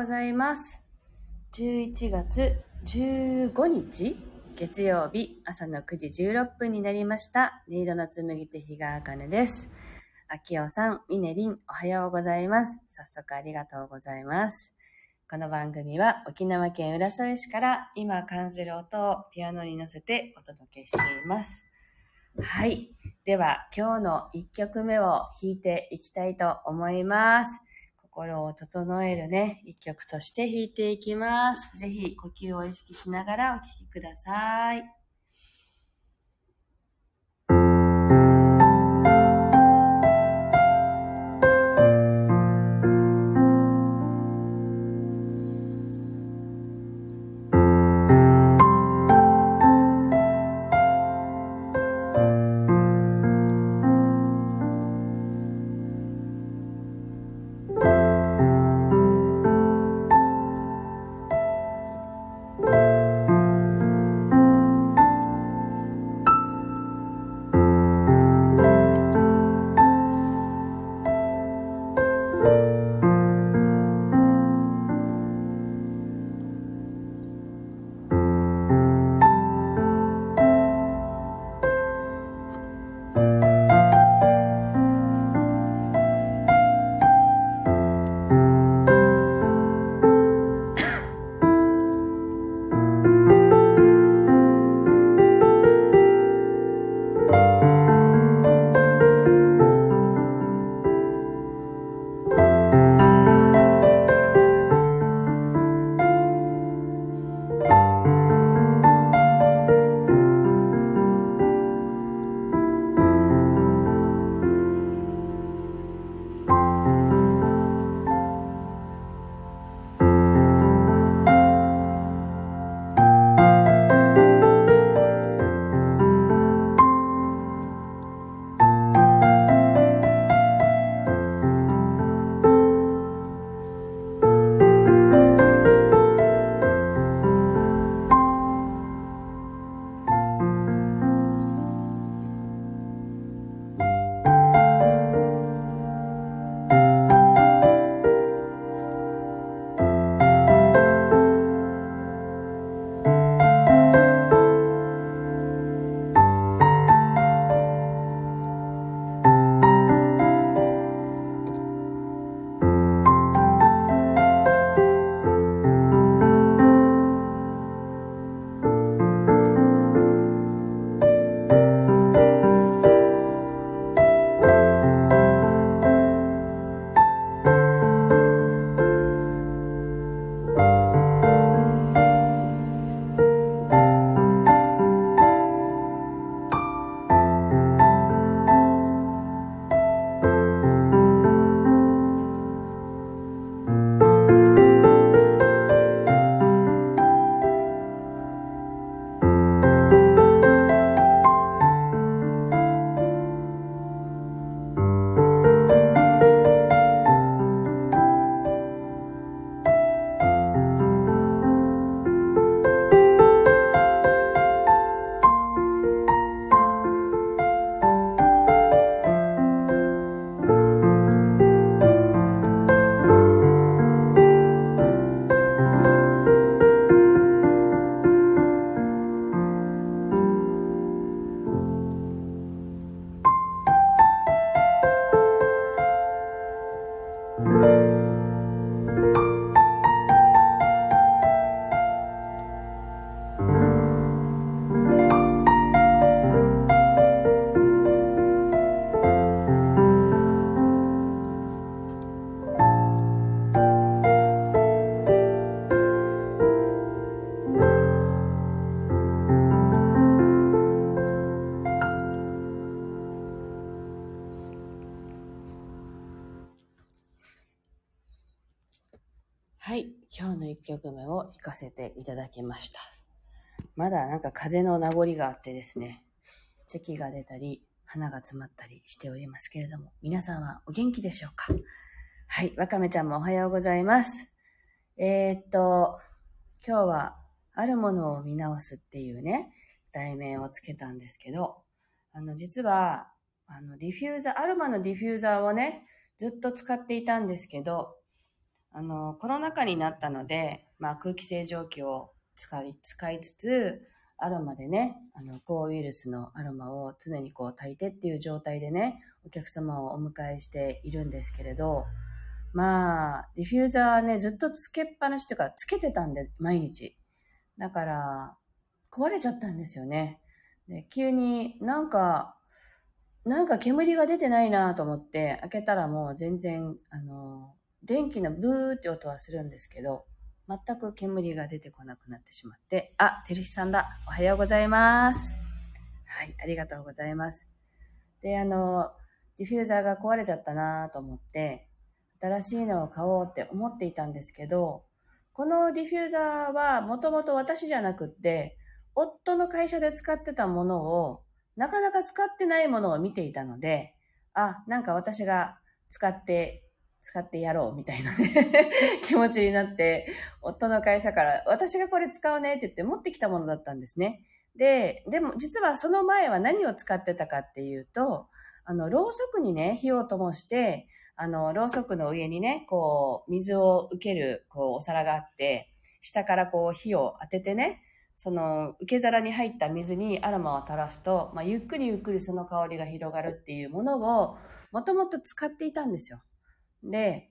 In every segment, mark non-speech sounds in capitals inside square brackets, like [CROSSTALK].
ございます。11月15日月曜日朝の9時16分になりました。音色の紡手日川茜です。あきおさん、みねりん、おはようございます。早速ありがとうございます。この番組は沖縄県浦添市から今感じる音をピアノに乗せてお届けしています。はい。では今日の1曲目を弾いていきたいと思います。心を整えるね、一曲として弾いていきます。ぜひ呼吸を意識しながらお聴きください。を弾かせていただきました。まだなんか風邪の名残があってですね、咳が出たり、鼻が詰まったりしておりますけれども、皆さんはお元気でしょうか？はい、わかめちゃんもおはようございます。えー、っと、今日はあるものを見直すっていうね、題名をつけたんですけど、あの、実は、あの、ディフューザー、アロマのディフューザーをね、ずっと使っていたんですけど、あの、コロナ禍になったので、まあ、空気清浄機を使い、使いつつ、アロマでね、あの、抗ウイルスのアロマを常にこう炊いてっていう状態でね、お客様をお迎えしているんですけれど、まあ、ディフューザーね、ずっとつけっぱなしというか、つけてたんで、毎日。だから、壊れちゃったんですよね。で、急になんか、なんか煙が出てないなと思って開けたらもう全然、あの、電気のブーって音はするんですけど、全く煙が出てこなくなってしまって、あ、てるしさんだ。おはようございます。はい、ありがとうございます。で、あの、ディフューザーが壊れちゃったなと思って、新しいのを買おうって思っていたんですけど、このディフューザーはもともと私じゃなくって、夫の会社で使ってたものを、なかなか使ってないものを見ていたので、あ、なんか私が使って、使ってやろうみたいなね [LAUGHS] 気持ちになって、夫の会社から私がこれ使うねって言って持ってきたものだったんですね。で、でも実はその前は何を使ってたかっていうと、あの、ろうそくにね、火を灯して、あの、ろうそくの上にね、こう、水を受ける、こう、お皿があって、下からこう、火を当ててね、その、受け皿に入った水にアロマを垂らすと、まあ、ゆっくりゆっくりその香りが広がるっていうものを、もともと使っていたんですよ。で、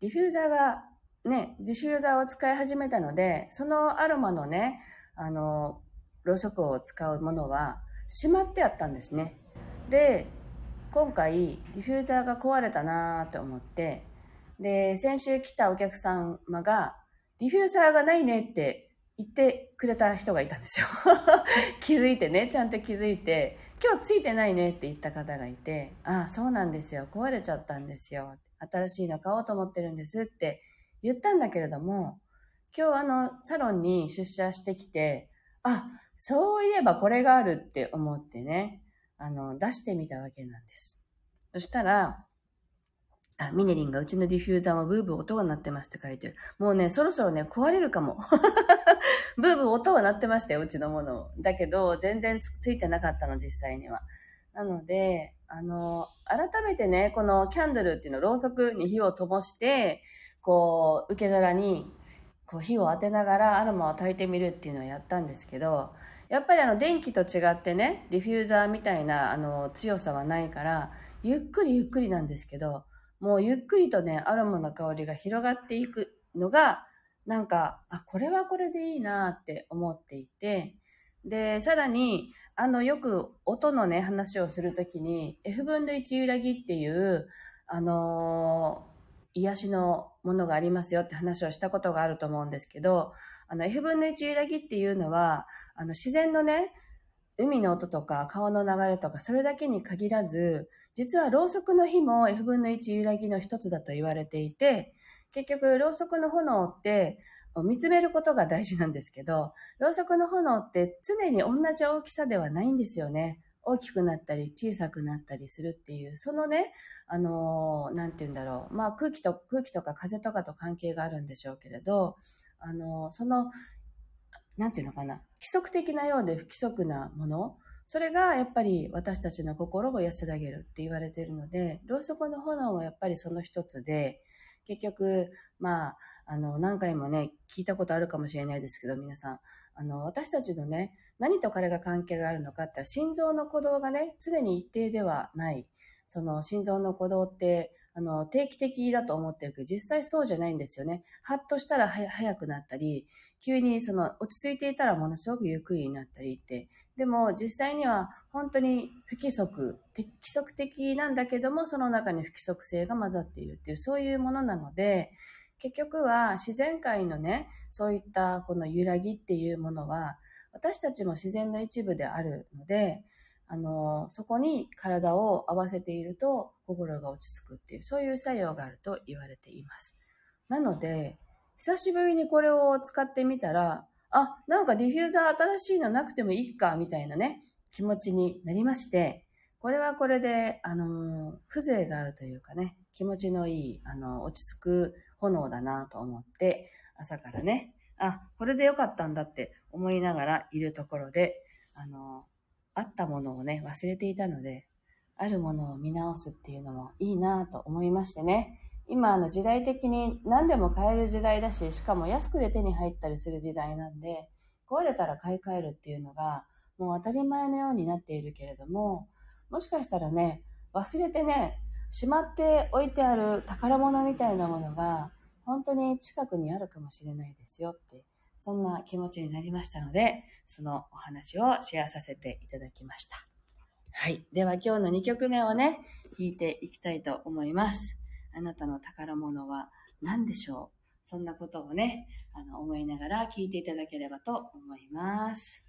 ディフューザーが、ね、ディフューザーを使い始めたので、そのアロマのね、あの、ろうそくを使うものは、しまってあったんですね。で、今回、ディフューザーが壊れたなと思って、で、先週来たお客様が、ディフューザーがないねって言ってくれた人がいたんですよ [LAUGHS] 気づいてねちゃんと気づいて今日ついてないねって言った方がいてああそうなんですよ壊れちゃったんですよ新しいの買おうと思ってるんですって言ったんだけれども今日あのサロンに出社してきてあそういえばこれがあるって思ってねあの出してみたわけなんですそしたらあ、ミネリンがうちのディフューザーもブーブー音が鳴ってますって書いてる。もうね、そろそろね、壊れるかも。[LAUGHS] ブーブー音は鳴ってましたよ、うちのもの。だけど、全然つついてなかったの、実際には。なので、あの、改めてね、このキャンドルっていうの、ろうそくに火を灯して、こう、受け皿に、こう、火を当てながらアロマを焚いてみるっていうのをやったんですけど、やっぱりあの、電気と違ってね、ディフューザーみたいな、あの、強さはないから、ゆっくりゆっくりなんですけど、もうゆっくりとね、アロマの香りが広がっていくのが、なんか、あ、これはこれでいいなって思っていて、で、さらに、あの、よく音のね、話をするときに、F 分の1揺らぎっていう、あのー、癒しのものがありますよって話をしたことがあると思うんですけど、あの、F 分の1揺らぎっていうのは、あの、自然のね、海の音とか川の流れとかそれだけに限らず、実はろうそくの火も F 分の1揺らぎの一つだと言われていて、結局ろうそくの炎って見つめることが大事なんですけど、ろうそくの炎って常に同じ大きさではないんですよね。大きくなったり小さくなったりするっていう、そのね、あのー、なんて言うんだろう。まあ空気と、空気とか風とかと関係があるんでしょうけれど、あのー、そのなんていうのかな、規則的なようで不規則なもの、それがやっぱり私たちの心を安らげるって言われているので、ろうそくの炎はやっぱりその一つで、結局、まあ、あの、何回もね、聞いたことあるかもしれないですけど、皆さん、あの、私たちのね、何と彼が関係があるのかって心臓の鼓動がね、常に一定ではない。その心臓の鼓動って、あの、定期的だと思ってるけど、実際そうじゃないんですよね。ハッとしたら早くなったり、急にその落ち着いていたらものすごくゆっくりになったりって。でも実際には本当に不規則、規則的なんだけども、その中に不規則性が混ざっているっていう、そういうものなので、結局は自然界のね、そういったこの揺らぎっていうものは、私たちも自然の一部であるので、あの、そこに体を合わせていると心が落ち着くっていう、そういう作用があると言われています。なので、久しぶりにこれを使ってみたら、あ、なんかディフューザー新しいのなくてもいいか、みたいなね、気持ちになりまして、これはこれで、あの、風情があるというかね、気持ちのいい、あの、落ち着く炎だなと思って、朝からね、あ、これでよかったんだって思いながらいるところで、あの、あったものをね、忘れていたので、あるものを見直すっていうのもいいなと思いましてね。今、あの、時代的に何でも買える時代だし、しかも安くで手に入ったりする時代なんで、壊れたら買い替えるっていうのが、もう当たり前のようになっているけれども、もしかしたらね、忘れてね、しまっておいてある宝物みたいなものが、本当に近くにあるかもしれないですよって、そんな気持ちになりましたので、そのお話をシェアさせていただきました。はい。では今日の2曲目をね、弾いていきたいと思います。あなたの宝物は何でしょう？そんなことをね、あの、思いながら聞いていただければと思います。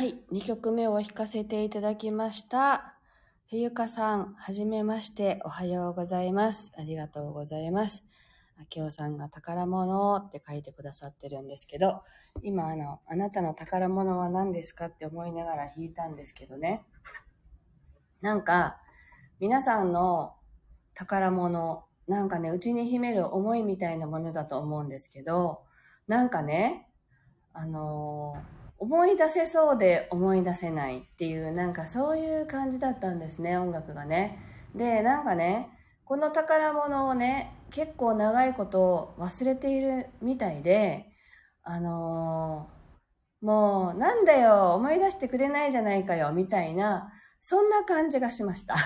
はい、2曲目を弾かせていただきました。冬香さん、はじめまして、おはようございます。ありがとうございます。明夫さんが宝物って書いてくださってるんですけど、今あの、あなたの宝物は何ですかって思いながら弾いたんですけどね。なんか、皆さんの宝物、なんかね、うちに秘める思いみたいなものだと思うんですけど、なんかね、あのー思い出せそうで思い出せないっていう、なんかそういう感じだったんですね、音楽がね。で、なんかね、この宝物をね、結構長いこと忘れているみたいで、あのー、もうなんだよ、思い出してくれないじゃないかよ、みたいな、そんな感じがしました。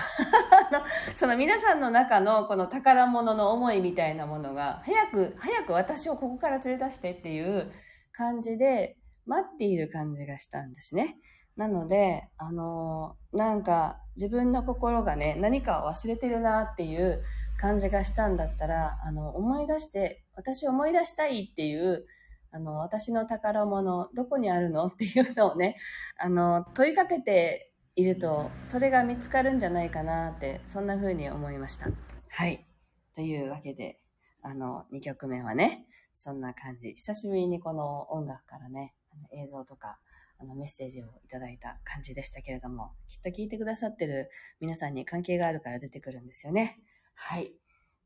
[LAUGHS] その皆さんの中のこの宝物の思いみたいなものが、早く、早く私をここから連れ出してっていう感じで、待っている感じがしたんですね。なので、あのー、なんか自分の心がね、何かを忘れてるなっていう感じがしたんだったら、あの、思い出して、私思い出したいっていう、あの、私の宝物、どこにあるのっていうのをね、あの、問いかけていると、それが見つかるんじゃないかなって、そんな風に思いました。はい。というわけで、あの、2曲目はね、そんな感じ。久しぶりにこの音楽からね、あの映像とか、あのメッセージをいただいた感じでしたけれども、きっと聞いてくださってる皆さんに関係があるから出てくるんですよね。はい。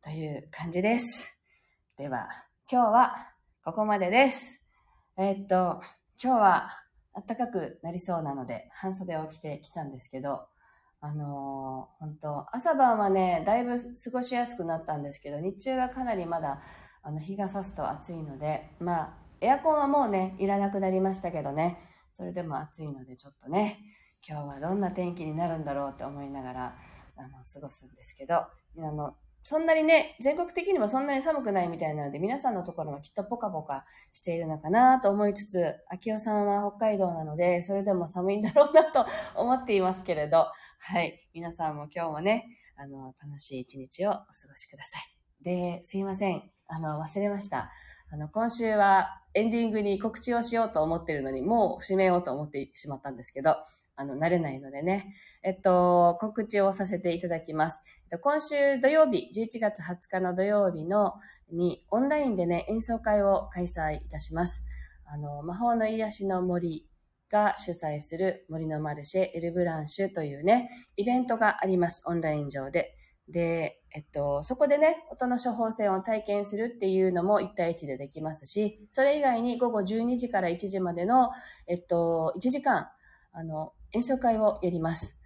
という感じです。では、今日はここまでです。えー、っと、今日は暖かくなりそうなので、半袖を着てきたんですけど、あのー、本当朝晩はね、だいぶ過ごしやすくなったんですけど、日中はかなりまだ、あの、日が差すと暑いので、まあ、エアコンはもうね、いらなくなりましたけどね、それでも暑いのでちょっとね、今日はどんな天気になるんだろうって思いながら、あの、過ごすんですけど、あの、そんなにね、全国的にもそんなに寒くないみたいなので、皆さんのところもきっとポカポカしているのかなと思いつつ、秋代さんは北海道なので、それでも寒いんだろうなと思っていますけれど、はい。皆さんも今日もね、あの、楽しい一日をお過ごしください。で、すいません。あの、忘れました。あの、今週はエンディングに告知をしようと思ってるのに、もう締めようと思ってしまったんですけど、あの、慣れないのでね。えっと、告知をさせていただきます。えっと、今週土曜日、11月20日の土曜日の、に、オンラインでね、演奏会を開催いたします。あの、魔法の癒しの森が主催する森のマルシェエルブランシュというね、イベントがあります。オンライン上で。で、えっと、そこでね、音の処方箋を体験するっていうのも1対1でできますし、それ以外に午後12時から1時までの、えっと、1時間、あの、演奏会をやります。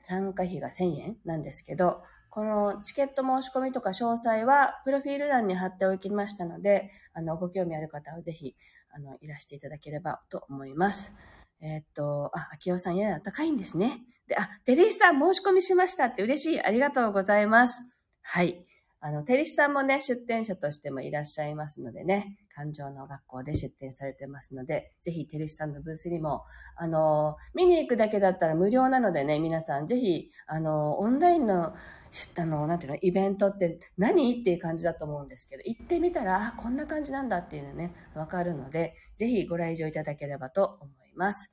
参加費が1000円なんですけど、このチケット申し込みとか詳細は、プロフィール欄に貼っておきましたので、あの、ご興味ある方はぜひ、あの、いらしていただければと思います。えっと、あ、秋代さんやや高いんですね。で、あ、テリーさん申し込みしましたって嬉しい。ありがとうございます。はい。あの、テリスさんもね、出展者としてもいらっしゃいますのでね、感情の学校で出展されてますので、ぜひテリスさんのブースにも、あの、見に行くだけだったら無料なのでね、皆さんぜひ、あの、オンラインの、あの、なんていうの、イベントって何？っていう感じだと思うんですけど、行ってみたら、あ、こんな感じなんだっていうのね、わかるので、ぜひご来場いただければと思います。ます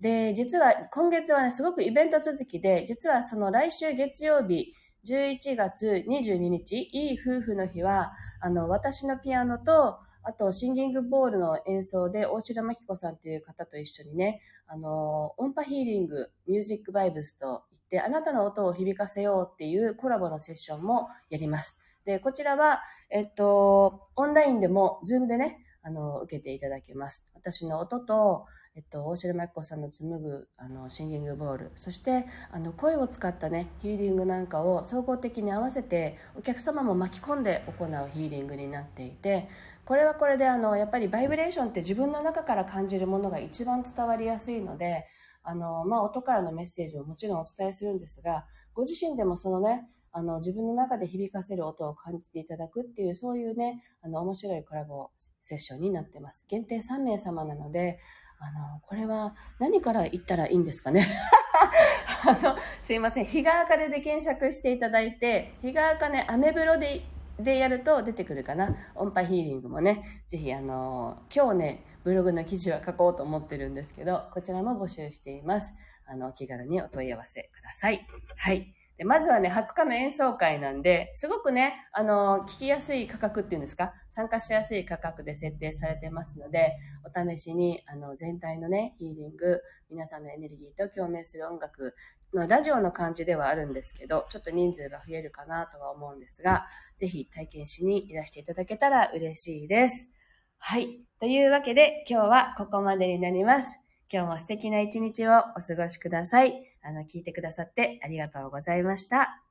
で、実は今月はね、すごくイベント続きで、実はその来週月曜日、11月22日、いい夫婦の日は、あの、私のピアノと、あと、シンギングボールの演奏で、大城真紀子さんという方と一緒にね、あの、音波ヒーリング、ミュージックバイブスと言って、あなたの音を響かせようっていうコラボのセッションもやります。で、こちらは、えっと、オンラインでも、 Zoom でね、あの、受けていただけます。私の音と、えっと、大城真紀子さんの紡ぐ、あの、シンギングボール、そして、あの、声を使ったね、ヒーリングなんかを総合的に合わせて、お客様も巻き込んで行うヒーリングになっていて、これはこれで、あの、やっぱりバイブレーションって自分の中から感じるものが一番伝わりやすいので、あの、まあ、音からのメッセージももちろんお伝えするんですが、ご自身でもそのね、あの、自分の中で響かせる音を感じていただくっていう、そういうね、あの、面白いコラボセッションになってます。限定3名様なので、あの、これは何から言ったらいいんですかね [LAUGHS] あの、すいません。日が茜で検索していただいて、日が茜アメブロででやると出てくるかな。音波ヒーリングもね、ぜひあの、今日ね、ブログの記事は書こうと思ってるんですけど、こちらも募集しています。あの、お気軽にお問い合わせください。はい。でまずはね、20日の演奏会なんで、すごくね、あの、聞きやすい価格っていうんですか、参加しやすい価格で設定されてますので、お試しに、あの、全体のね、ヒーリング、皆さんのエネルギーと共鳴する音楽のラジオの感じではあるんですけど、ちょっと人数が増えるかなとは思うんですが、ぜひ体験しにいらしていただけたら嬉しいです。はい。というわけで、今日はここまでになります。今日も素敵な一日をお過ごしください。あの、聞いてくださってありがとうございました。